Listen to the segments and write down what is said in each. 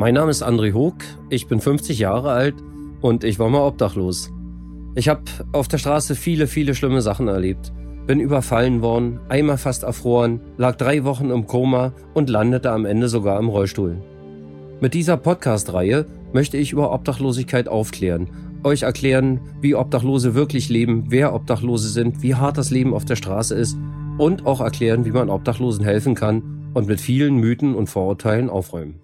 Mein Name ist André Hoog, ich bin 50 Jahre alt und ich war mal obdachlos. Ich habe auf der Straße viele, viele schlimme Sachen erlebt. Bin überfallen worden, einmal fast erfroren, lag drei Wochen im Koma und landete am Ende sogar im Rollstuhl. Mit dieser Podcast-Reihe möchte ich über Obdachlosigkeit aufklären, euch erklären, wie Obdachlose wirklich leben, wer Obdachlose sind, wie hart das Leben auf der Straße ist und auch erklären, wie man Obdachlosen helfen kann und mit vielen Mythen und Vorurteilen aufräumen.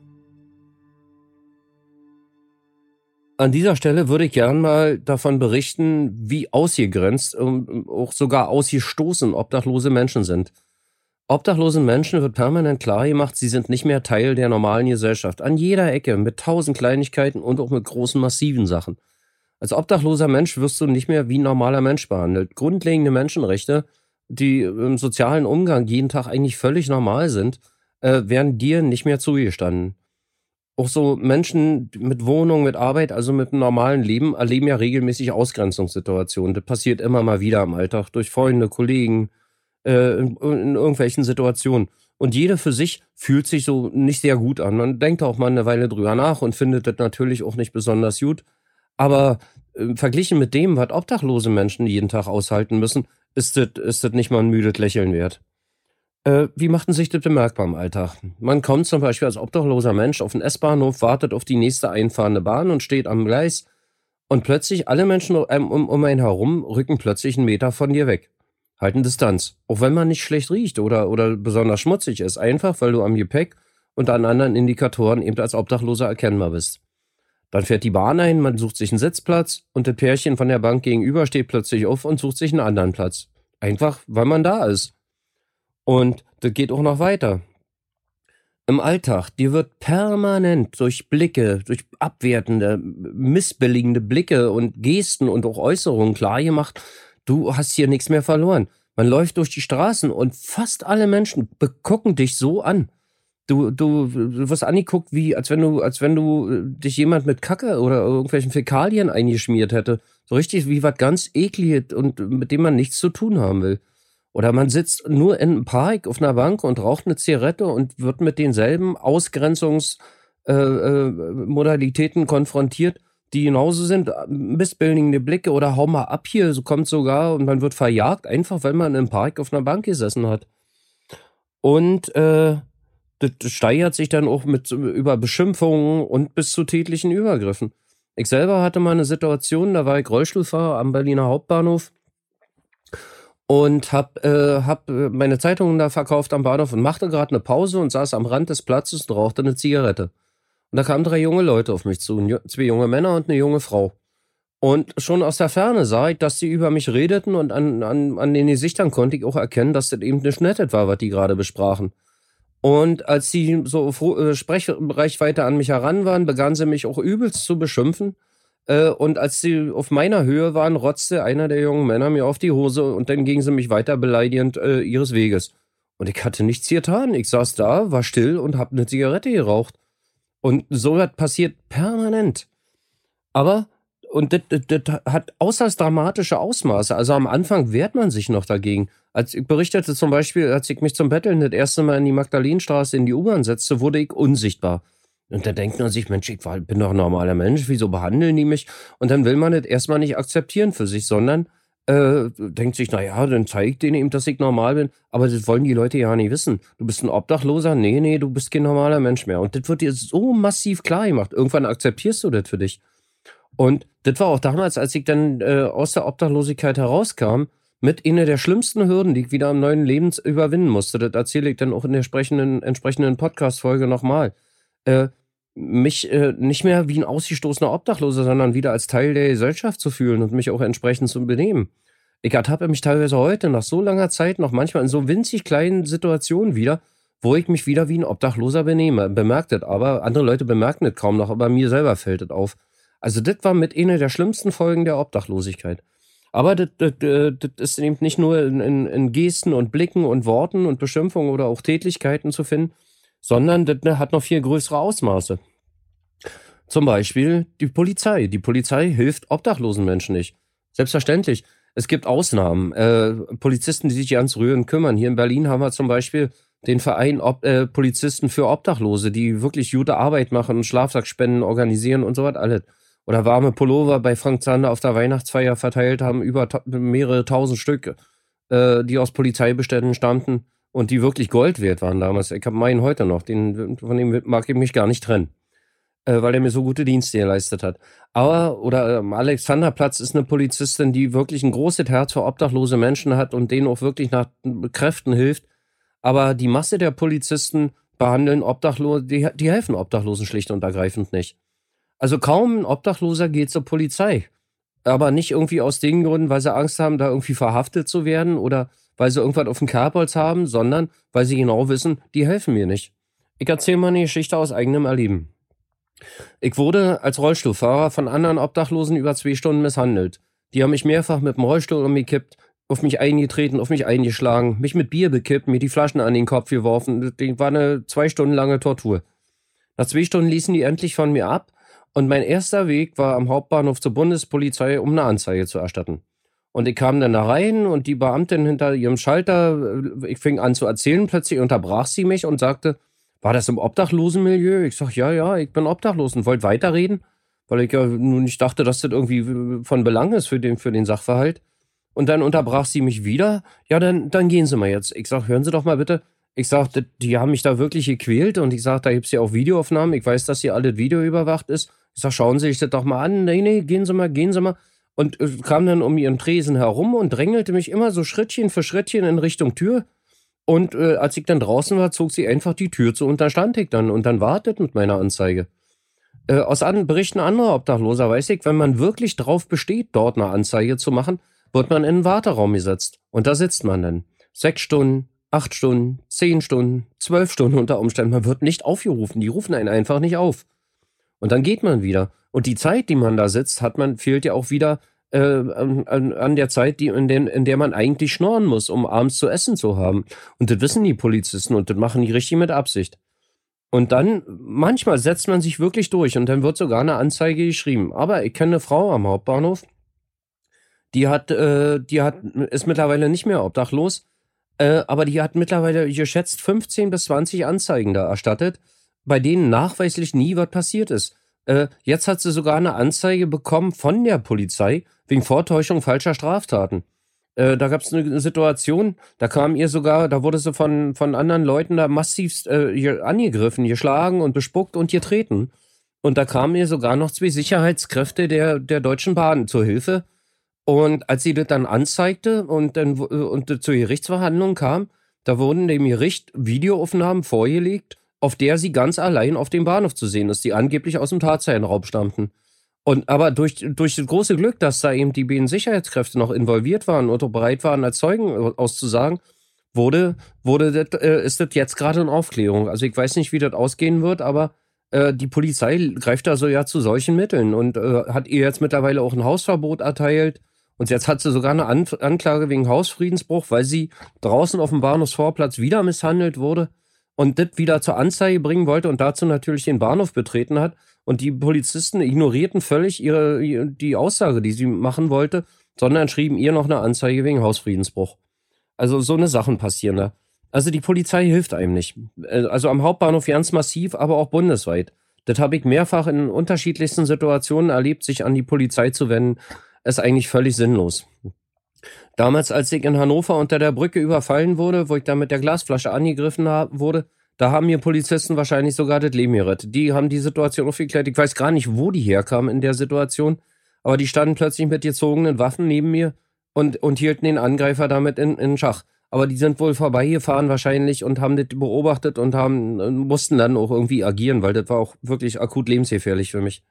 An dieser Stelle würde ich gern mal davon berichten, wie ausgegrenzt und auch sogar ausgestoßen obdachlose Menschen sind. Obdachlosen Menschen wird permanent klar gemacht, sie sind nicht mehr Teil der normalen Gesellschaft. An jeder Ecke, mit tausend Kleinigkeiten und auch mit großen, massiven Sachen. Als obdachloser Mensch wirst du nicht mehr wie ein normaler Mensch behandelt. Grundlegende Menschenrechte, die im sozialen Umgang jeden Tag eigentlich völlig normal sind, äh, werden dir nicht mehr zugestanden auch so Menschen mit Wohnung, mit Arbeit, also mit einem normalen Leben, erleben ja regelmäßig Ausgrenzungssituationen. Das passiert immer mal wieder im Alltag durch Freunde, Kollegen, äh, in, in, irgendwelchen Situationen. Und jeder für sich fühlt sich so nicht sehr gut an. Man denkt auch mal eine Weile drüber nach und findet das natürlich auch nicht besonders gut. Aber äh, verglichen mit dem, was obdachlose Menschen jeden Tag aushalten müssen, ist das, ist das nicht mal ein müdes Lächeln wert. Äh, wie macht denn sich das bemerkbar im Alltag? Man kommt zum Beispiel als obdachloser Mensch auf den S-Bahnhof, wartet auf die nächste einfahrende Bahn und steht am Gleis und plötzlich alle Menschen um, um einen herum rücken plötzlich einen Meter von dir weg. Halten Distanz. Auch wenn man nicht schlecht riecht oder, oder besonders schmutzig ist. Einfach, weil du am Gepäck und an anderen Indikatoren eben als Obdachloser erkennbar bist. Dann fährt die Bahn ein, man sucht sich einen Sitzplatz und das Pärchen von der Bank gegenüber steht plötzlich auf und sucht sich einen anderen Platz. Einfach, weil man da ist. Und das geht auch noch weiter. Im Alltag, dir wird permanent durch Blicke, durch abwertende, missbilligende Blicke und Gesten und auch Äußerungen klargemacht, du hast hier nichts mehr verloren. Man läuft durch die Straßen und fast alle Menschen begucken dich so an. Du, du, du wirst angeguckt, wie, als wenn du, als wenn du äh, dich jemand mit Kacke oder irgendwelchen Fäkalien eingeschmiert hätte. So richtig wie was ganz ekliges und mit dem man nichts zu tun haben will. Oder man sitzt nur in einem Park auf einer Bank und raucht eine Zigarette und wird mit denselben Ausgrenzungsmodalitäten äh, äh, konfrontiert, die genauso sind. Missbildende Blicke oder hau mal ab hier, so kommt sogar und man wird verjagt, einfach weil man im Park auf einer Bank gesessen hat. Und äh, das steigert sich dann auch mit über Beschimpfungen und bis zu tätlichen Übergriffen. Ich selber hatte mal eine Situation, da war ich Rollstuhlfahrer am Berliner Hauptbahnhof und hab, äh, hab äh, meine Zeitungen da verkauft am Bahnhof und machte gerade eine Pause und saß am Rand des Platzes und rauchte eine Zigarette. Und da kamen drei junge Leute auf mich zu, zwei junge Männer und eine junge Frau. Und schon aus der Ferne sah ich, dass sie über mich redeten und an, an, an den Gesichtern konnte ich auch erkennen, dass das eben nicht nett war, was die gerade besprachen. Und als sie so äh, Sprechreichweite an mich heran waren, begannen sie mich auch übelst zu beschimpfen äh, und als sie auf meiner Höhe waren, rotzte einer der jungen Männer mir auf die Hose und dann gingen sie mich weiter beleidigend äh, ihres Weges. Und ich hatte nichts getan. Ich saß da, war still und hab eine Zigarette geraucht. Und so was passiert permanent. Aber, und das hat äußerst dramatische Ausmaße. Also am Anfang wehrt man sich noch dagegen. Als ich berichtete zum Beispiel, als ich mich zum Betteln das erste Mal in die Magdalenenstraße in die U-Bahn setzte, wurde ich unsichtbar. Und da denkt man sich, Mensch, ich bin doch ein normaler Mensch, wieso behandeln die mich? Und dann will man das erstmal nicht akzeptieren für sich, sondern äh, denkt sich, naja, dann zeigt denen eben, dass ich normal bin. Aber das wollen die Leute ja nicht wissen. Du bist ein Obdachloser? Nee, nee, du bist kein normaler Mensch mehr. Und das wird dir so massiv klar gemacht. Irgendwann akzeptierst du das für dich. Und das war auch damals, als ich dann äh, aus der Obdachlosigkeit herauskam, mit einer der schlimmsten Hürden, die ich wieder am neuen Leben überwinden musste. Das erzähle ich dann auch in der entsprechenden, entsprechenden Podcast-Folge nochmal äh, mich äh, nicht mehr wie ein ausgestoßener Obdachloser, sondern wieder als Teil der Gesellschaft zu fühlen und mich auch entsprechend zu benehmen. Ich ertappe mich teilweise heute nach so langer Zeit noch manchmal in so winzig kleinen Situationen wieder, wo ich mich wieder wie ein Obdachloser benehme. Bemerkt das aber, andere Leute bemerken das kaum noch, aber mir selber fällt das auf. Also das war mit einer der schlimmsten Folgen der Obdachlosigkeit. Aber das, das, das ist eben nicht nur in, in, in Gesten und Blicken und Worten und Beschimpfungen oder auch Tätlichkeiten zu finden, sondern das ne, hat noch viel größere Ausmaße. Zum Beispiel die Polizei. Die Polizei hilft obdachlosen Menschen nicht. Selbstverständlich. Es gibt Ausnahmen. Äh, Polizisten, die sich ans Rühren kümmern. Hier in Berlin haben wir zum Beispiel den Verein Ob äh, Polizisten für Obdachlose, die wirklich gute Arbeit machen und Schlafsackspenden organisieren und so was alles. Oder warme Pullover bei Frank Zander auf der Weihnachtsfeier verteilt haben, über mehrere tausend Stück, äh, die aus Polizeibeständen stammten und die wirklich Gold wert waren damals. Ich habe meinen heute noch, den, von dem mag ich mich gar nicht trennen, äh, weil er mir so gute Dienste geleistet hat. Aber, oder ähm, Alexanderplatz ist eine Polizistin, die wirklich ein großes Herz für obdachlose Menschen hat und denen auch wirklich nach Kräften hilft. Aber die Masse der Polizisten behandeln Obdachlose, die, die helfen Obdachlosen schlicht und ergreifend nicht. Also kaum ein Obdachloser geht zur Polizei. Aber nicht irgendwie aus den Gründen, weil sie Angst haben, da irgendwie verhaftet zu werden oder weil sie irgendwas auf dem Kerbholz haben, sondern weil sie genau wissen, die helfen mir nicht. Ich erzähle mal eine Geschichte aus eigenem Erleben. Ich wurde als Rollstuhlfahrer von anderen Obdachlosen über zwei Stunden misshandelt. Die haben mich mehrfach mit dem Rollstuhl umgekippt, auf mich eingetreten, auf mich eingeschlagen, mich mit Bier bekippt, mir die Flaschen an den Kopf geworfen. Das war eine zwei Stunden lange Tortur. Nach zwei Stunden ließen die endlich von mir ab und mein erster Weg war am Hauptbahnhof zur Bundespolizei, um eine Anzeige zu erstatten. Und ich kam dann da rein und die Beamtin hinter ihrem Schalter, äh, ich fing an zu erzählen, plötzlich unterbrach sie mich und sagte, war das im Obdachlosenmilieu? Ich sag, ja, ja, ich bin obdachlos und wollte weiterreden, weil ich ja nun nicht dachte, dass das irgendwie von Belang ist für den, für den Sachverhalt. Und dann unterbrach sie mich wieder. Ja, dann, dann gehen Sie mal jetzt. Ich sag, hören Sie doch mal bitte. Ich sag, die haben mich da wirklich gequält und ich sag, da gibt's ja auch Videoaufnahmen. Ich weiß, dass hier alles Video überwacht ist. Ich sag, schauen Sie sich das doch mal an. Nee, nee, gehen Sie mal, gehen Sie mal. Und äh, kam dann um ihren Tresen herum und drängelte mich immer so Schrittchen für Schrittchen in Richtung Tür. Und äh, als ich dann draußen war, zog sie einfach die Tür zu und da stand ich dann und dann wartet mit meiner Anzeige. Äh, aus an Berichten anderer Obdachloser weiß ich, wenn man wirklich drauf besteht, dort eine Anzeige zu machen, wird man in einen Warteraum gesetzt. Und da sitzt man dann. Sechs Stunden, acht Stunden, zehn Stunden, zwölf Stunden unter Umständen. Man wird nicht aufgerufen. Die rufen einen einfach nicht auf. Und dann geht man wieder. Und die Zeit, die man da sitzt, hat man, fehlt ja auch wieder äh, an, an, der Zeit, die, in, den, in der man eigentlich schnorren muss, um abends zu essen zu haben. Und das wissen die Polizisten und das machen die richtig mit Absicht. Und dann, manchmal setzt man sich wirklich durch und dann wird sogar eine Anzeige geschrieben. Aber ich kenne eine Frau am Hauptbahnhof, die hat, äh, die hat, ist mittlerweile nicht mehr obdachlos, äh, aber die hat mittlerweile geschätzt 15 bis 20 Anzeigen da erstattet bei denen nachweislich nie was passiert ist. Äh, jetzt hat sie sogar eine Anzeige bekommen von der Polizei wegen Vortäuschung falscher Straftaten. Äh, da gab es eine Situation, da kam ihr sogar, da wurde sie von, von anderen Leuten da massiv äh, angegriffen, geschlagen und bespuckt und getreten. Und da kamen ihr sogar noch zwei Sicherheitskräfte der, der Deutschen Bahn zur Hilfe. Und als sie das dann anzeigte und dann und zur Gerichtsverhandlung kam, da wurden dem Gericht Videoaufnahmen vorgelegt auf der sie ganz allein auf dem Bahnhof zu sehen ist, die angeblich aus dem Tatzellenraum stammten. Und aber durch, durch das große Glück, dass da eben die beiden Sicherheitskräfte noch involviert waren oder bereit waren, als Zeugen auszusagen, wurde, wurde das, äh, ist das jetzt gerade in Aufklärung. Also ich weiß nicht, wie das ausgehen wird, aber äh, die Polizei greift da so ja zu solchen Mitteln und äh, hat ihr jetzt mittlerweile auch ein Hausverbot erteilt. Und jetzt hat sie sogar eine An Anklage wegen Hausfriedensbruch, weil sie draußen auf dem Bahnhofsvorplatz wieder misshandelt wurde und das wieder zur Anzeige bringen wollte und dazu natürlich den Bahnhof betreten hat. Und die Polizisten ignorierten völlig ihre, die Aussage, die sie machen wollte, sondern schrieben ihr noch eine Anzeige wegen Hausfriedensbruch. Also so eine Sachen passieren da. Also die Polizei hilft einem nicht. Äh, also am Hauptbahnhof ganz massiv, aber auch bundesweit. Das habe ich mehrfach in unterschiedlichsten Situationen erlebt, sich an die Polizei zu wenden, ist eigentlich völlig sinnlos. Damals, als ich in Hannover unter der Brücke überfallen wurde, wo ich da mit der Glasflasche angegriffen wurde, da haben mir Polizisten wahrscheinlich sogar das Leben gerettet. Die haben die Situation aufgeklärt. Ich weiß gar nicht, wo die herkamen in der Situation, aber die standen plötzlich mit gezogenen Waffen neben mir und, und hielten den Angreifer damit in, in Schach. Aber die sind wohl vorbeigefahren wahrscheinlich und haben das beobachtet und haben, mussten dann auch irgendwie agieren, weil das war auch wirklich akut lebensgefährlich für mich.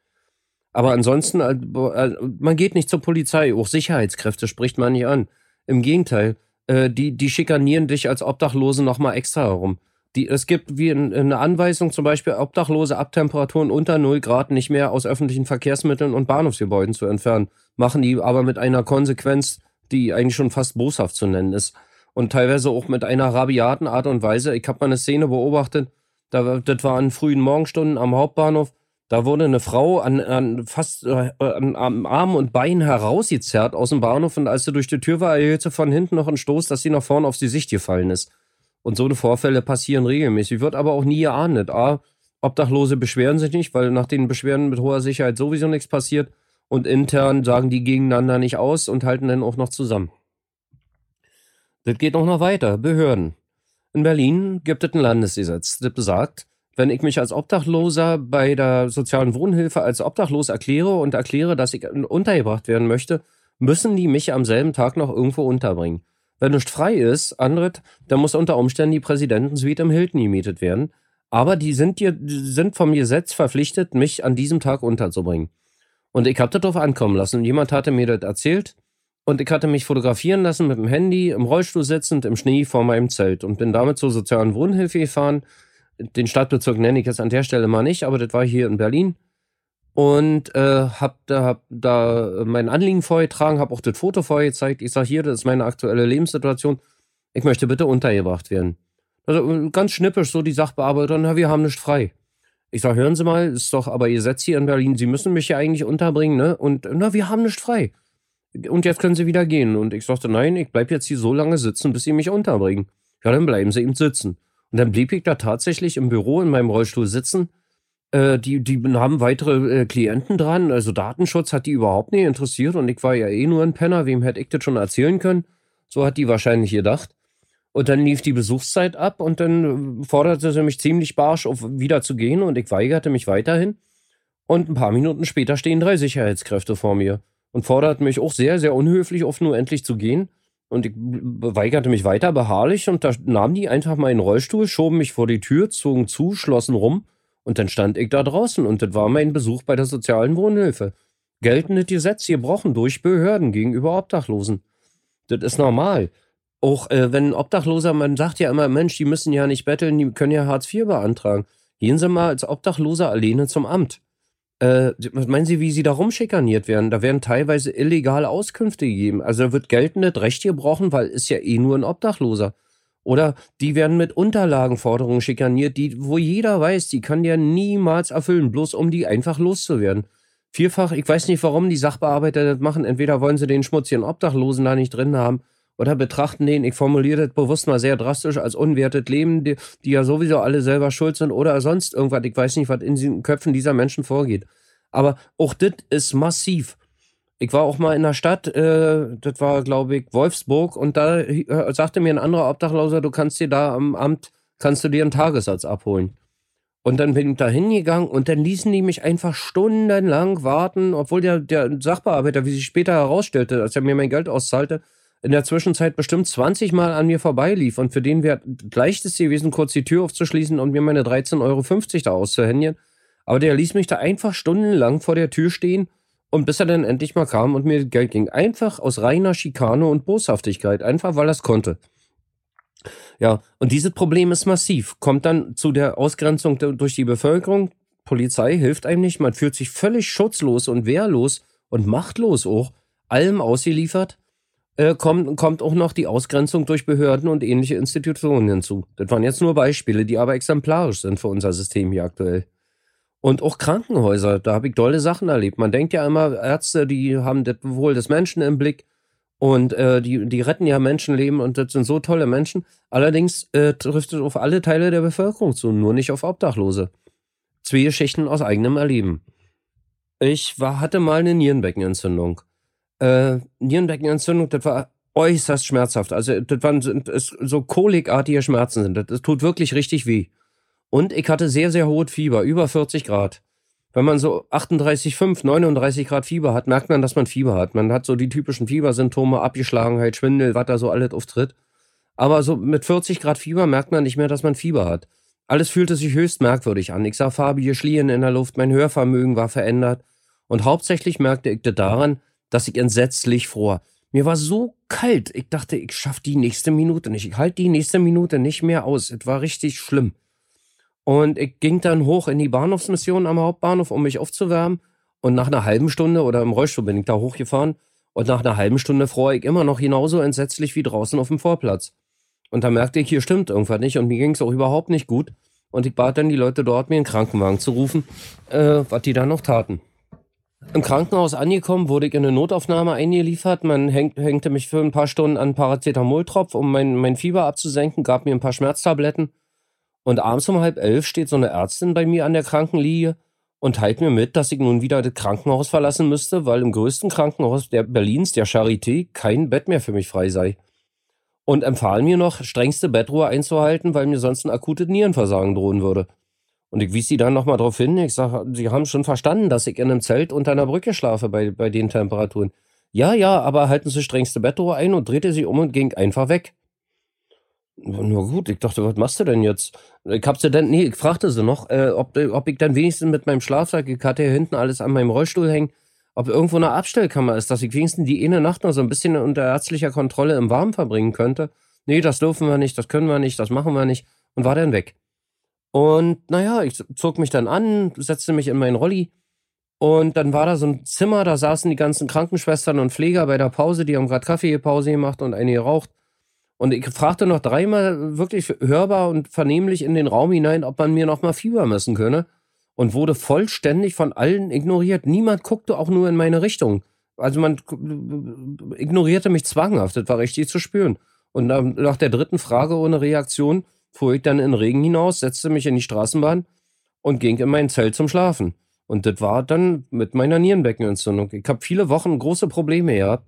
Aber ansonsten, äh, äh, man geht nicht zur Polizei. Auch Sicherheitskräfte spricht man nicht an. Im Gegenteil, äh, die, die schikanieren dich als Obdachlose nochmal extra herum. Die, es gibt wie eine Anweisung, zum Beispiel Obdachlose ab Temperaturen unter 0 Grad nicht mehr aus öffentlichen Verkehrsmitteln und Bahnhofsgebäuden zu entfernen. Machen die aber mit einer Konsequenz, die eigentlich schon fast boshaft zu nennen ist. Und teilweise auch mit einer rabiaten Art und Weise. Ich habe mal eine Szene beobachtet, da, das war an frühen Morgenstunden am Hauptbahnhof da wurde eine Frau an, an fast äh, am Arm und Bein herausgezerrt aus dem Bahnhof und als sie durch die Tür war, erhielt sie von hinten noch einen Stoß, dass sie nach vorne auf die Sicht gefallen ist. Und so eine Vorfälle passieren regelmäßig. Wird aber auch nie geahndet. A, Obdachlose beschweren sich nicht, weil nach den Beschwerden mit hoher Sicherheit sowieso nichts passiert. Und intern sagen die gegeneinander nicht aus und halten dann auch noch zusammen. Das geht auch noch weiter. Behörden. In Berlin gibt es ein Landesgesetz, das besagt, wenn ich mich als Obdachloser bei der sozialen Wohnhilfe als obdachlos erkläre und erkläre, dass ich untergebracht werden möchte, müssen die mich am selben Tag noch irgendwo unterbringen. Wenn nicht frei ist, Andret, dann muss unter Umständen die Präsidentensuite im Hilton gemietet werden. Aber die sind, die sind vom Gesetz verpflichtet, mich an diesem Tag unterzubringen. Und ich habe darauf ankommen lassen. Jemand hatte mir das erzählt und ich hatte mich fotografieren lassen mit dem Handy, im Rollstuhl sitzend, im Schnee vor meinem Zelt und bin damit zur sozialen Wohnhilfe gefahren. Den Stadtbezirk nenne ich jetzt an der Stelle mal nicht, aber das war hier in Berlin. Und äh, hab da, hab da mein Anliegen vorgetragen, habe auch das Foto vorgezeigt. Ich sage hier, das ist meine aktuelle Lebenssituation. Ich möchte bitte untergebracht werden. Also ganz schnippisch so die Sachbearbeiter, na, wir haben nicht frei. Ich sage, hören Sie mal, ist doch aber Ihr Setz hier in Berlin, Sie müssen mich ja eigentlich unterbringen, ne? Und na, wir haben nicht frei und jetzt können Sie wieder gehen. Und ich sagte, nein, ich bleibe jetzt hier so lange sitzen, bis Sie mich unterbringen. Ja, dann bleiben Sie eben sitzen. Und dann blieb ich da tatsächlich im Büro in meinem Rollstuhl sitzen. Äh, die, die haben weitere äh, Klienten dran. Also Datenschutz hat die überhaupt nicht interessiert. Und ich war ja eh nur ein Penner. Wem hätte ich das schon erzählen können? So hat die wahrscheinlich gedacht. Und dann lief die Besuchszeit ab und dann äh, forderte sie mich ziemlich barsch auf, wieder zu gehen. Und ich weigerte mich weiterhin. Und ein paar Minuten später stehen drei Sicherheitskräfte vor mir und forderte mich auch sehr, sehr unhöflich oft nur endlich zu gehen. Und ich weigerte mich weiter beharrlich und da nahmen die einfach meinen Rollstuhl, schoben mich vor die Tür, zogen zu, schlossen rum und dann stand ich da draußen und das war mein Besuch bei der sozialen Wohnhilfe. Geltendes Gesetz gebrochen durch Behörden gegenüber Obdachlosen. Das ist normal. Auch äh, wenn Obdachloser, man sagt ja immer, Mensch, die müssen ja nicht betteln, die können ja Hartz IV beantragen. Gehen Sie mal als Obdachloser alleine zum Amt. Äh, meinen Sie, wie Sie da rumschikaniert werden? Da werden teilweise illegale Auskünfte gegeben. Also da wird geltendes Recht gebrochen, weil ist ja eh nur ein Obdachloser. Oder die werden mit Unterlagenforderungen schikaniert, die, wo jeder weiß, die kann der niemals erfüllen, bloß um die einfach loszuwerden. Vielfach, ich weiß nicht, warum die Sachbearbeiter das machen. Entweder wollen sie den schmutzigen Obdachlosen da nicht drin haben oder betrachten den, ich formuliere das bewusst mal sehr drastisch, als unwertet Leben, die, die, ja sowieso alle selber schuld sind oder sonst irgendwas. Ich weiß nicht, was in den Köpfen dieser Menschen vorgeht. Aber auch das ist massiv. Ich war auch mal in der Stadt, äh, das war, glaube ich, Wolfsburg, und da äh, sagte mir ein anderer Obdachloser, du kannst dir da am Amt, kannst du dir einen Tagessatz abholen. Und dann bin ich da hingegangen und dann ließen die mich einfach stundenlang warten, obwohl der, der Sachbearbeiter, wie sich später herausstellte, als er mir mein Geld auszahlte, in der Zwischenzeit bestimmt 20 Mal an mir vorbeilief und für den wäre leichteste gewesen, kurz die Tür aufzuschließen und mir meine 13,50 Euro da auszuhändigen. Aber der ließ mich da einfach stundenlang vor der Tür stehen und bis er dann endlich mal kam und mir Geld ging. Einfach aus reiner Schikane und Boshaftigkeit, einfach weil er es konnte. Ja, und dieses Problem ist massiv. Kommt dann zu der Ausgrenzung durch die Bevölkerung. Polizei hilft einem nicht. Man fühlt sich völlig schutzlos und wehrlos und machtlos auch, allem ausgeliefert äh, kommt, kommt auch noch die Ausgrenzung durch Behörden und ähnliche Institutionen hinzu. Das waren jetzt nur Beispiele, die aber exemplarisch sind für unser System hier aktuell. Und auch Krankenhäuser, da habe ich tolle Sachen erlebt. Man denkt ja immer, Ärzte, die haben das Wohl des Menschen im Blick und äh, die, die retten ja Menschenleben und das sind so tolle Menschen. Allerdings äh, trifft es auf alle Teile der Bevölkerung zu, nur nicht auf Obdachlose. Zwei Geschichten aus eigenem Erleben. Ich war, hatte mal eine Nierenbeckenentzündung äh, Nierenbeckenentzündung, das war äußerst schmerzhaft. Also das waren so kolikartige Schmerzen sind. Das, das tut wirklich richtig weh. Und ich hatte sehr, sehr hohes Fieber, über 40 Grad. Wenn man so 38,5, 39 Grad Fieber hat, merkt man, dass man Fieber hat. Man hat so die typischen Fiebersymptome, Abgeschlagenheit, Schwindel, was da so alles auftritt. Aber so mit 40 Grad Fieber merkt man nicht mehr, dass man Fieber hat. Alles fühlte sich höchst merkwürdig an. Ich sah farbige Schlieren in der Luft, mein Hörvermögen war verändert. Und hauptsächlich merkte ich das daran, dass ich entsetzlich fror. Mir war so kalt, ich dachte, ich schaff die nächste Minute nicht. Ich halte die nächste Minute nicht mehr aus. Es war richtig schlimm. Und ich ging dann hoch in die Bahnhofsmission am Hauptbahnhof, um mich aufzuwärmen. Und nach einer halben Stunde oder im Rollstuhl bin ich da hochgefahren. Und nach einer halben Stunde fror ich immer noch genauso entsetzlich wie draußen auf dem Vorplatz. Und da merkte ich, hier stimmt irgendwas nicht. Und mir ging es auch überhaupt nicht gut. Und ich bat dann die Leute dort, mir einen Krankenwagen zu rufen, äh, was die dann noch taten. Im Krankenhaus angekommen, wurde ich in eine Notaufnahme eingeliefert. Man häng, hängte mich für ein paar Stunden an Paracetamoltropf, um mein, mein Fieber abzusenken, gab mir ein paar Schmerztabletten. Und abends um halb elf steht so eine Ärztin bei mir an der Krankenliege und teilt mir mit, dass ich nun wieder das Krankenhaus verlassen müsste, weil im größten Krankenhaus der Berlins, der Charité, kein Bett mehr für mich frei sei. Und empfahlen mir noch, strengste Bettruhe einzuhalten, weil mir sonst ein akutes Nierenversagen drohen würde. Und ich wies sie dann nochmal darauf hin. Ich sage, Sie haben schon verstanden, dass ich in einem Zelt unter einer Brücke schlafe bei, bei den Temperaturen. Ja, ja, aber halten Sie strengste Bettruhe ein und drehte sie um und ging einfach weg. Nur gut, ich dachte, was machst du denn jetzt? Ich hab sie dann, nee, ich fragte sie noch, äh, ob, ob ich dann wenigstens mit meinem Schlafsack, ich hatte hier hinten alles an meinem Rollstuhl hängen, ob irgendwo eine Abstellkammer ist, dass ich wenigstens die eine Nacht noch so ein bisschen unter ärztlicher Kontrolle im Warmen verbringen könnte. Nee, das dürfen wir nicht, das können wir nicht, das machen wir nicht. Und war dann weg. Und naja, ich zog mich dann an, setzte mich in meinen Rolli. Und dann war da so ein Zimmer, da saßen die ganzen Krankenschwestern und Pfleger bei der Pause, die haben gerade Kaffeepause gemacht und eine geraucht. Und ich fragte noch dreimal wirklich hörbar und vernehmlich in den Raum hinein, ob man mir noch mal Fieber messen könne. Und wurde vollständig von allen ignoriert. Niemand guckte auch nur in meine Richtung. Also man ignorierte mich zwanghaft. Das war richtig zu spüren. Und nach der dritten Frage ohne Reaktion fuhr ich dann in den Regen hinaus, setzte mich in die Straßenbahn und ging in mein Zelt zum Schlafen. Und das war dann mit meiner Nierenbeckenentzündung. Ich habe viele Wochen große Probleme gehabt.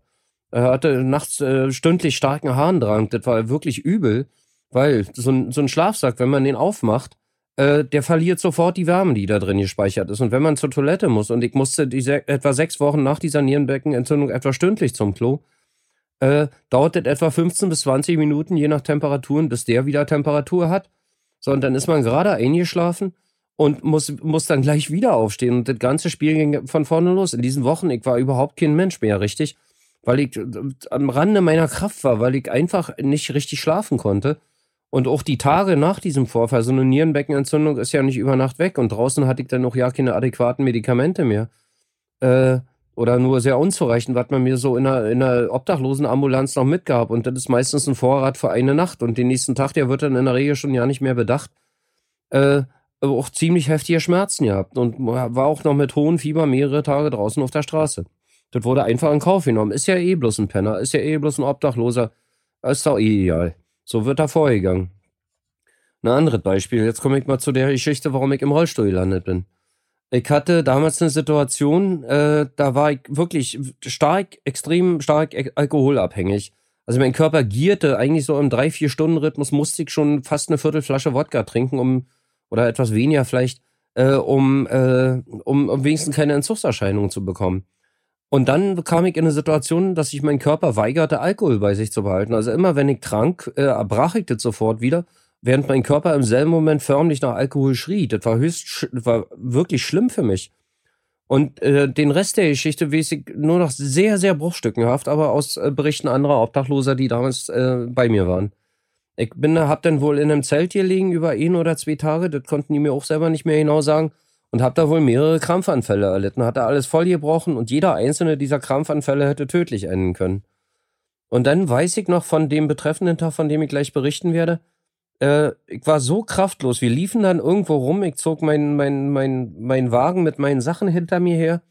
Er hatte nachts äh, stündlich starken Harndrang. Das war wirklich übel, weil so ein, so ein Schlafsack, wenn man den aufmacht, äh, der verliert sofort die Wärme, die da drin gespeichert ist. Und wenn man zur Toilette muss, und ich musste diese, etwa sechs Wochen nach dieser Nierenbeckenentzündung etwa stündlich zum Klo, äh, dauert das etwa 15 bis 20 Minuten, je nach Temperaturen, bis der wieder Temperatur hat. So, und dann ist man gerade eingeschlafen und muss, muss dann gleich wieder aufstehen. Und das ganze Spiel ging von vorne los. In diesen Wochen, ich war überhaupt kein Mensch mehr, richtig? Weil ich äh, am Rande meiner Kraft war, weil ich einfach nicht richtig schlafen konnte. Und auch die Tage nach diesem Vorfall, so eine Nierenbeckenentzündung ist ja nicht über Nacht weg. Und draußen hatte ich dann auch ja keine adäquaten Medikamente mehr. Äh, oder nur sehr unzureichend, was man mir so in einer, in einer Obdachlosenambulanz noch mitgab. Und das ist meistens ein Vorrat für eine Nacht. Und den nächsten Tag, der wird dann in der Regel schon ja nicht mehr bedacht. Äh, auch ziemlich heftige Schmerzen gehabt und war auch noch mit hohem Fieber mehrere Tage draußen auf der Straße. Das wurde einfach in Kauf genommen. Ist ja eh bloß ein Penner, ist ja eh bloß ein Obdachloser. Ist doch eh egal. So wird er vorgegangen. Ein anderes Beispiel. Jetzt komme ich mal zu der Geschichte, warum ich im Rollstuhl gelandet bin. Ich hatte damals eine Situation, äh, da war ich wirklich stark, extrem stark alkoholabhängig. Also mein Körper gierte eigentlich so im 3-4-Stunden-Rhythmus, musste ich schon fast eine Viertelflasche Wodka trinken, um, oder etwas weniger vielleicht, äh, um, äh, um, um wenigstens keine Entzugserscheinungen zu bekommen. Und dann kam ich in eine Situation, dass sich mein Körper weigerte, Alkohol bei sich zu behalten. Also immer wenn ich trank, äh, brach ich das sofort wieder während mein Körper im selben Moment förmlich nach Alkohol schrie. Das war höchst, das war wirklich schlimm für mich. Und äh, den Rest der Geschichte weiß ich nur noch sehr, sehr bruchstückenhaft, aber aus äh, Berichten anderer Obdachloser, die damals äh, bei mir waren. Ich bin, hab dann wohl in einem Zelt gelegen über ein oder zwei Tage, das konnten die mir auch selber nicht mehr genau sagen, und hab da wohl mehrere Krampfanfälle erlitten, hatte alles vollgebrochen und jeder einzelne dieser Krampfanfälle hätte tödlich enden können. Und dann weiß ich noch von dem betreffenden Tag, von dem ich gleich berichten werde, äh, ich war so kraftlos. Wir liefen dann irgendwo rum. Ich zog meinen mein, mein, mein Wagen mit meinen Sachen hinter mir her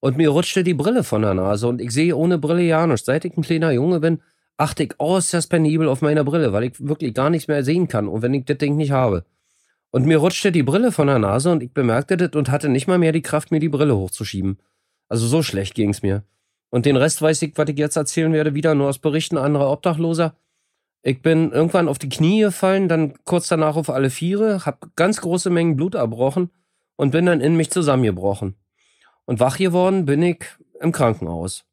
und mir rutschte die Brille von der Nase und ich sehe ohne Brille ja nichts. Seit ich ein kleiner Junge bin, achte ich äußerst penibel auf meine Brille, weil ich wirklich gar nichts mehr sehen kann und wenn ich das Ding nicht habe. Und mir rutschte die Brille von der Nase und ich bemerkte das und hatte nicht mal mehr die Kraft, mir die Brille hochzuschieben. Also so schlecht ging's mir. Und den Rest weiß ich, was ich jetzt erzählen werde, wieder nur aus Berichten anderer Obdachloser. Ich bin irgendwann auf die Knie gefallen, dann kurz danach auf alle Viere, hab ganz große Mengen Blut erbrochen und bin dann in mich zusammengebrochen. Und wach geworden bin ich im Krankenhaus.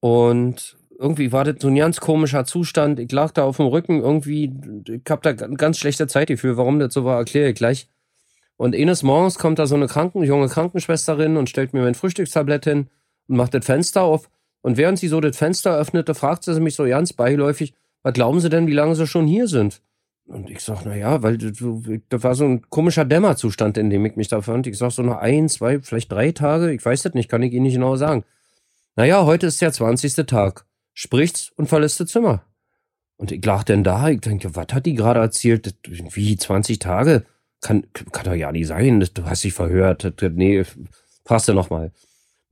Und irgendwie war das so ein ganz komischer Zustand. Ich lag da auf dem Rücken, irgendwie, ich hab da ganz schlechte Zeit dafür. Warum das so war, erkläre ich gleich. Und eines Morgens kommt da so eine Kranken, junge Krankenschwesterin und stellt mir mein Frühstückstablett hin und macht das Fenster auf. Und während sie so das Fenster öffnete, fragt sie mich so ganz beiläufig, was glauben Sie denn, wie lange Sie schon hier sind? Und ich sag, na ja, weil das war so ein komischer Dämmerzustand, in dem ich mich da fand. Ich sag so noch ein, zwei, vielleicht drei Tage, ich weiß das nicht, kann ich Ihnen nicht genau sagen. Naja, heute ist der 20. Tag. Spricht's und verlässt das Zimmer. Und ich lag denn da, ich denke, was hat die gerade erzählt? Wie, 20 Tage? Kann, kann doch ja nicht sein, du hast dich verhört. Nee, fragst du nochmal.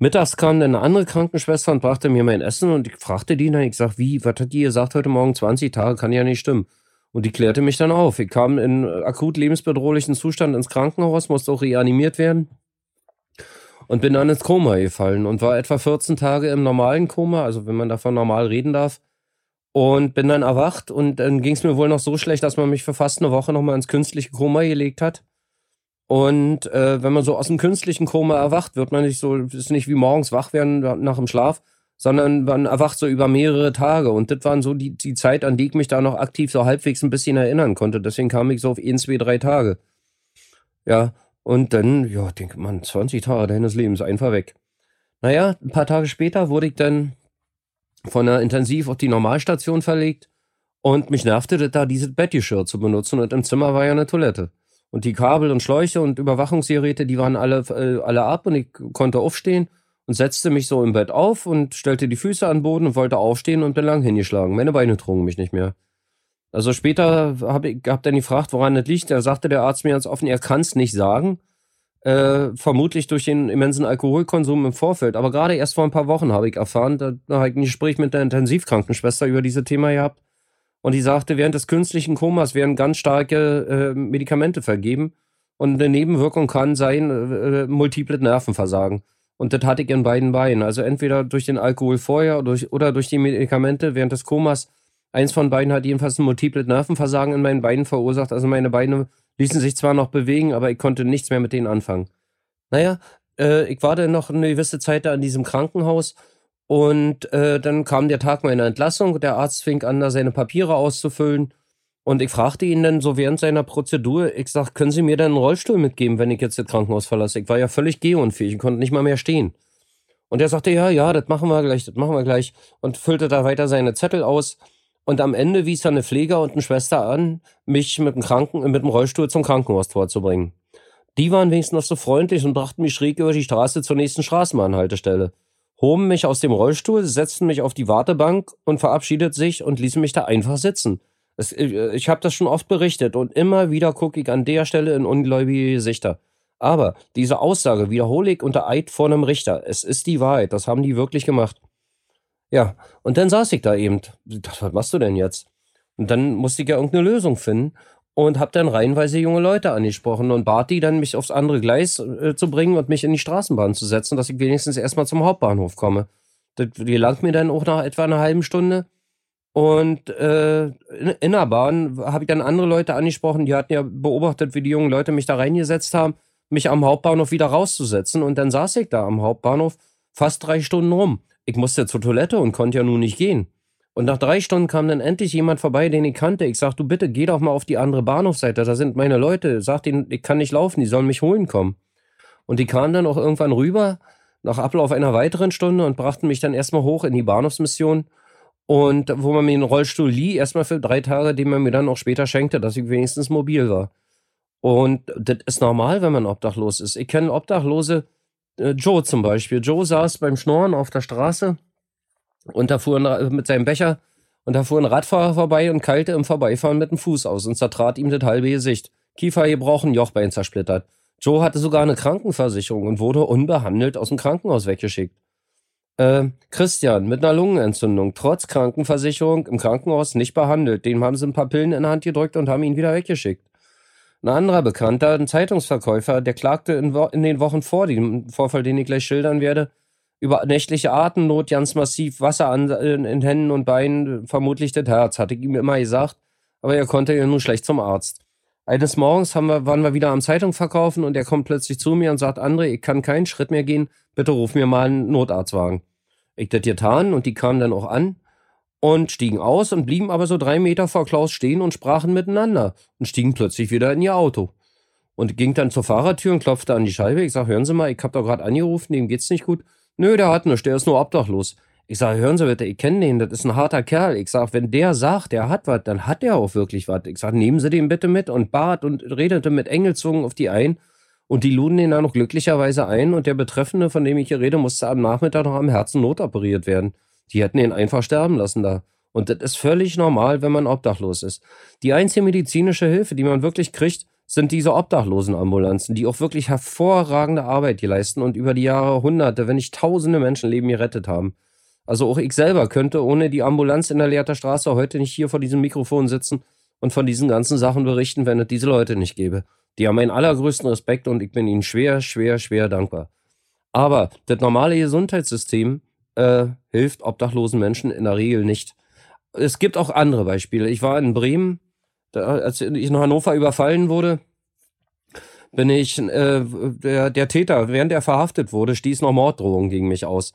Mittags kam dann eine andere Krankenschwester und brachte mir mein Essen und ich fragte die dann, ich sag, wie, was hat die gesagt heute Morgen? 20 Tage, kann ja nicht stimmen. Und die klärte mich dann auf. Ich kam in akut lebensbedrohlichen Zustand ins Krankenhaus, musste auch reanimiert werden und bin dann ins Koma gefallen und war etwa 14 Tage im normalen Koma, also wenn man davon normal reden darf. Und bin dann erwacht und dann ging es mir wohl noch so schlecht, dass man mich für fast eine Woche nochmal ins künstliche Koma gelegt hat. Und äh, wenn man so aus dem künstlichen Koma erwacht, wird man nicht so, ist nicht wie morgens wach werden nach dem Schlaf, sondern man erwacht so über mehrere Tage. Und das waren so die, die Zeit, an die ich mich da noch aktiv so halbwegs ein bisschen erinnern konnte. Deswegen kam ich so auf ein, zwei, drei Tage. Ja, und dann, ja, denke man, 20 Tage deines Lebens einfach weg. Naja, ein paar Tage später wurde ich dann von der Intensiv auf die Normalstation verlegt und mich nervte das da, dieses Bettgeschirr zu benutzen und im Zimmer war ja eine Toilette. Und die Kabel und Schläuche und Überwachungsgeräte, die waren alle, äh, alle ab und ich konnte aufstehen und setzte mich so im Bett auf und stellte die Füße an den Boden und wollte aufstehen und bin lang hingeschlagen. Meine Beine trugen mich nicht mehr. Also später habe ich hab dann gefragt, woran das liegt. Da sagte der Arzt mir ganz offen, er kann es nicht sagen. Äh, vermutlich durch den immensen Alkoholkonsum im Vorfeld. Aber gerade erst vor ein paar Wochen habe ich erfahren, da, da habe ich ein Gespräch mit der Intensivkrankenschwester über dieses Thema gehabt. Und die sagte, während des künstlichen Komas werden ganz starke äh, Medikamente vergeben. Und eine Nebenwirkung kann sein, äh, äh, multiple Nervenversagen. Und das hatte ich in beiden Beinen. Also entweder durch den Alkohol vorher oder durch, oder durch die Medikamente während des Komas. Eins von beiden hat jedenfalls ein multiple Nervenversagen in meinen Beinen verursacht. Also meine Beine ließen sich zwar noch bewegen, aber ich konnte nichts mehr mit denen anfangen. Naja, äh, ich war dann noch eine gewisse Zeit da in diesem Krankenhaus und äh, dann kam der Tag meiner Entlassung. Der Arzt fing an, da seine Papiere auszufüllen. Und ich fragte ihn dann so während seiner Prozedur, ich sag, können Sie mir dann einen Rollstuhl mitgeben, wenn ich jetzt das Krankenhaus verlasse? Ich war ja völlig gehunfähig, ich konnte nicht mal mehr stehen. Und er sagte, ja, ja, das machen wir gleich, das machen wir gleich. Und füllte da weiter seine Zettel aus. Und am Ende wies dann eine Pfleger und eine Schwester an, mich mit dem, Kranken mit dem Rollstuhl zum Krankenhaustor zu bringen. Die waren wenigstens noch so freundlich und brachten mich schräg über die Straße zur nächsten Straßenbahnhaltestelle hoben mich aus dem Rollstuhl, setzten mich auf die Wartebank und verabschiedet sich und ließen mich da einfach sitzen. Es, äh, ich habe das schon oft berichtet und immer wieder gucke ich an der Stelle in ungläubige Gesichter. Aber diese Aussage wiederhole ich unter Eid vor einem Richter. Es ist die Wahrheit. Das haben die wirklich gemacht. Ja, und dann saß ich da eben. Ich dachte, was machst du denn jetzt? Und dann musste ich ja irgendeine Lösung finden und habe dann reihenweise junge Leute angesprochen und bat die dann, mich aufs andere Gleis äh, zu bringen und mich in die Straßenbahn zu setzen, dass ich wenigstens erstmal zum Hauptbahnhof komme. Das gelangt mir dann auch nach etwa einer halben Stunde. Und äh, in, in der Bahn habe ich dann andere Leute angesprochen, die hatten ja beobachtet, wie die jungen Leute mich da reingesetzt haben, mich am Hauptbahnhof wieder rauszusetzen. Und dann saß ich da am Hauptbahnhof fast drei Stunden rum. Ich musste zur Toilette und konnte ja nun nicht gehen. Und nach drei Stunden kam dann endlich jemand vorbei, den ich kannte. Ich sag, du bitte, geh doch mal auf die andere Bahnhofseite. Da sind meine Leute. Sag denen, ich kann nicht laufen, die sollen mich holen kommen. Und die kamen dann auch irgendwann rüber, nach Ablauf einer weiteren Stunde und brachten mich dann erstmal hoch in die Bahnhofsmission. Und wo man mir einen Rollstuhl lieh, erstmal für drei Tage, den man mir dann auch später schenkte, dass ich wenigstens mobil war. Und das ist normal, wenn man obdachlos ist. Ich kenne Obdachlose, äh, Joe zum Beispiel. Joe saß beim Schnorren auf der Straße und da fuhr ein, mit seinem Becher und da fuhr ein Radfahrer vorbei und keilte im Vorbeifahren mit dem Fuß aus und zertrat ihm das halbe Gesicht. Kiefer gebrochen, Jochbein zersplittert. Joe hatte sogar eine Krankenversicherung und wurde unbehandelt aus dem Krankenhaus weggeschickt. Äh, Christian mit einer Lungenentzündung, trotz Krankenversicherung im Krankenhaus nicht behandelt. Dem haben sie ein paar Pillen in die Hand gedrückt und haben ihn wieder weggeschickt. Ein anderer Bekannter, ein Zeitungsverkäufer, der klagte in, in den Wochen vor dem Vorfall, den ich gleich schildern werde, über nächtliche Atemnot, ganz massiv Wasser an, in, Händen und Beinen, vermutlich das Herz, hatte ich ihm immer gesagt. Aber er konnte ja nur schlecht zum Arzt. Eines Morgens wir, waren wir wieder am Zeitung verkaufen und er kommt plötzlich zu mir und sagt, André, ich kann keinen Schritt mehr gehen, bitte ruf mir mal einen Notarztwagen. Ich das getan und die kamen dann auch an und stiegen aus und blieben aber so drei Meter vor Klaus stehen und sprachen miteinander und stiegen plötzlich wieder in ihr Auto. Und ging dann zur Fahrertür und klopfte an die Scheibe. Ich sag, hören Sie mal, ich hab doch gerade angerufen, dem geht's nicht gut. Nö, der hat nichts, der ist nur obdachlos. Ich sage, hören Sie bitte, ich kenne den, das ist ein harter Kerl. Ich sage, wenn der sagt, der hat was, dann hat der auch wirklich was. Ich sage, nehmen Sie den bitte mit und bat und redete mit Engelzungen auf die ein. Und die luden den dann noch glücklicherweise ein und der Betreffende, von dem ich hier rede, musste am Nachmittag noch am Herzen notoperiert werden. Die hätten ihn einfach sterben lassen da. Und das ist völlig normal, wenn man obdachlos ist. Die einzige medizinische Hilfe, die man wirklich kriegt, sind diese Obdachlosenambulanzen, die auch wirklich hervorragende Arbeit hier leisten und über die Jahre hunderte, wenn nicht tausende Menschenleben gerettet haben. Also auch ich selber könnte ohne die Ambulanz in der Leerter Straße heute nicht hier vor diesem Mikrofon sitzen und von diesen ganzen Sachen berichten, wenn es diese Leute nicht gäbe. Die haben meinen allergrößten Respekt und ich bin ihnen schwer, schwer, schwer dankbar. Aber das normale Gesundheitssystem äh, hilft obdachlosen Menschen in der Regel nicht. Es gibt auch andere Beispiele. Ich war in Bremen, da, als ich in Hannover überfallen wurde, bin ich, äh, der, der Täter, während er verhaftet wurde, stieß noch Morddrohungen gegen mich aus.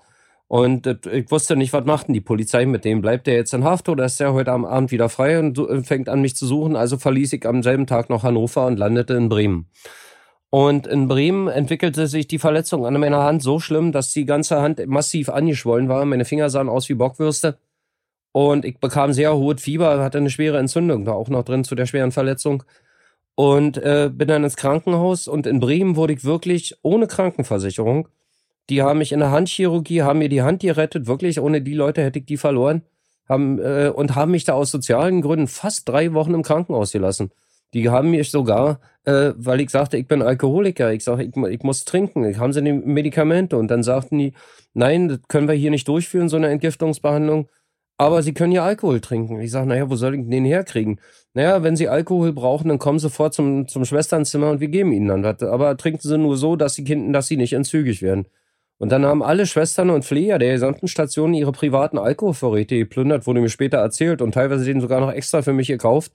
Und äh, ich wusste nicht, was macht denn die Polizei mit dem? Bleibt der jetzt in Haft oder ist der heute am Abend wieder frei und fängt an, mich zu suchen? Also verließ ich am selben Tag noch Hannover und landete in Bremen. Und in Bremen entwickelte sich die Verletzung an meiner Hand so schlimm, dass die ganze Hand massiv angeschwollen war. Meine Finger sahen aus wie Bockwürste. Und ich bekam sehr hohes Fieber, hatte eine schwere Entzündung da auch noch drin zu der schweren Verletzung. Und äh, bin dann ins Krankenhaus. Und in Bremen wurde ich wirklich ohne Krankenversicherung. Die haben mich in der Handchirurgie, haben mir die Hand gerettet. Wirklich, ohne die Leute hätte ich die verloren. Haben, äh, und haben mich da aus sozialen Gründen fast drei Wochen im Krankenhaus gelassen. Die haben mich sogar, äh, weil ich sagte, ich bin Alkoholiker, ich sage, ich, ich muss trinken, ich haben sie die Medikamente und dann sagten die, nein, das können wir hier nicht durchführen, so eine Entgiftungsbehandlung, aber sie können ja Alkohol trinken. Ich sage, naja, wo soll ich den herkriegen? Naja, wenn sie Alkohol brauchen, dann kommen sie sofort zum, zum Schwesternzimmer und wir geben ihnen dann was. Aber trinken sie nur so, dass sie, dass sie nicht entzügig werden. Und dann haben alle Schwestern und Pfleger der gesamten Station ihre privaten Alkoholvorräte geplündert, wurde mir später erzählt und teilweise den sogar noch extra für mich gekauft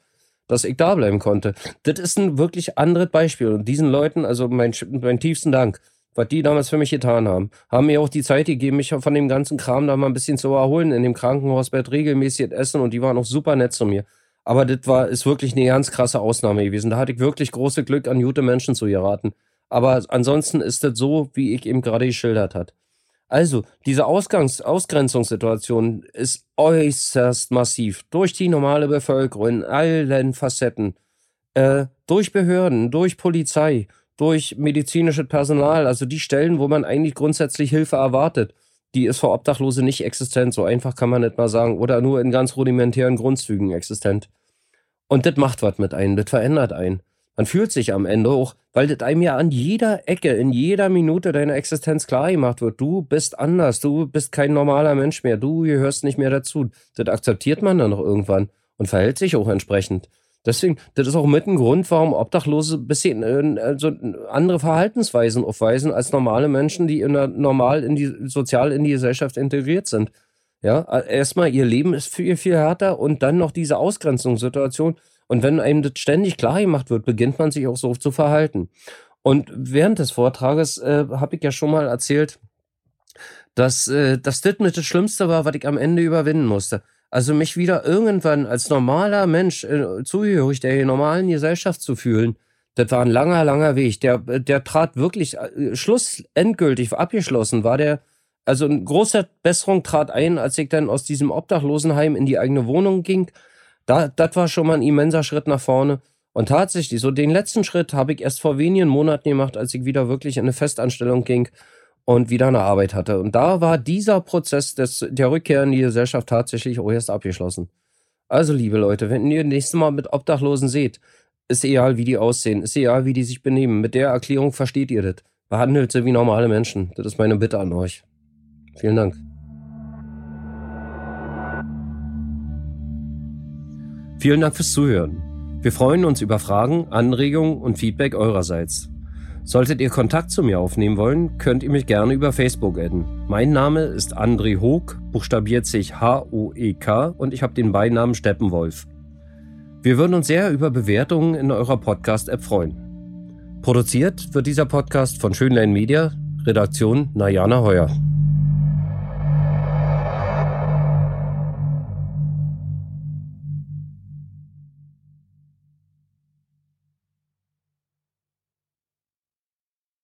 dass ich da bleiben konnte. Das ist ein wirklich anderes Beispiel. Und diesen Leuten, also mein, mein tiefsten Dank, was die damals für mich getan haben, haben mir auch die Zeit gegeben, mich von dem ganzen Kram da mal ein bisschen zu erholen, in dem Krankenhausbett regelmäßig essen und die waren auch super nett zu mir. Aber das war, ist wirklich eine ganz krasse Ausnahme gewesen. Da hatte ich wirklich große Glück, an gute Menschen zu geraten. Aber ansonsten ist das so, wie ich eben gerade geschildert hat. Also, diese Ausgangs Ausgrenzungssituation ist äußerst massiv durch die normale Bevölkerung in allen Facetten, äh, durch Behörden, durch Polizei, durch medizinisches Personal, also die Stellen, wo man eigentlich grundsätzlich Hilfe erwartet, die ist für Obdachlose nicht existent, so einfach kann man nicht mal sagen, oder nur in ganz rudimentären Grundzügen existent. Und das macht was mit einem, das verändert einen. Man fühlt sich am Ende auch, weil das einem ja an jeder Ecke, in jeder Minute deiner Existenz klar gemacht wird. Du bist anders, du bist kein normaler Mensch mehr, du gehörst nicht mehr dazu. Das akzeptiert man dann noch irgendwann und verhält sich auch entsprechend. Deswegen, das ist auch mit ein Grund, warum Obdachlose ein bisschen äh, also andere Verhaltensweisen aufweisen als normale Menschen, die in der, normal in die, sozial in die Gesellschaft integriert sind. Ja, erstmal ihr Leben ist viel, viel härter und dann noch diese Ausgrenzungssituation und wenn einem das ständig klar gemacht wird, beginnt man sich auch so zu verhalten. Und während des Vortrages äh, habe ich ja schon mal erzählt, dass, äh, das das mit das Schlimmste war, was ich am Ende überwinden musste. Also mich wieder irgendwann als normaler Mensch äh, zugehörig der normalen Gesellschaft zu fühlen, das war ein langer, langer Weg. Der, der trat wirklich, äh, Schluss endgültig abgeschlossen war der, also eine große Besserung trat ein, als ich dann aus diesem Obdachlosenheim in die eigene Wohnung ging da, das war schon mal ein immenser Schritt nach vorne. Und tatsächlich, so den letzten Schritt habe ich erst vor wenigen Monaten gemacht, als ich wieder wirklich in eine Festanstellung ging und wieder eine Arbeit hatte. Und da war dieser Prozess des, der Rückkehr in die Gesellschaft tatsächlich auch erst abgeschlossen. Also, liebe Leute, wenn ihr nächstes Mal mit Obdachlosen seht, ist egal, wie die aussehen, ist egal, wie die sich benehmen. Mit der Erklärung versteht ihr das. Behandelt sie wie normale Menschen. Das ist meine Bitte an euch. Vielen Dank. Vielen Dank fürs Zuhören. Wir freuen uns über Fragen, Anregungen und Feedback eurerseits. Solltet ihr Kontakt zu mir aufnehmen wollen, könnt ihr mich gerne über Facebook adden. Mein Name ist André Hoog, buchstabiert sich H-O-E-K und ich habe den Beinamen Steppenwolf. Wir würden uns sehr über Bewertungen in eurer Podcast-App freuen. Produziert wird dieser Podcast von Schönlein Media, Redaktion Najana Heuer.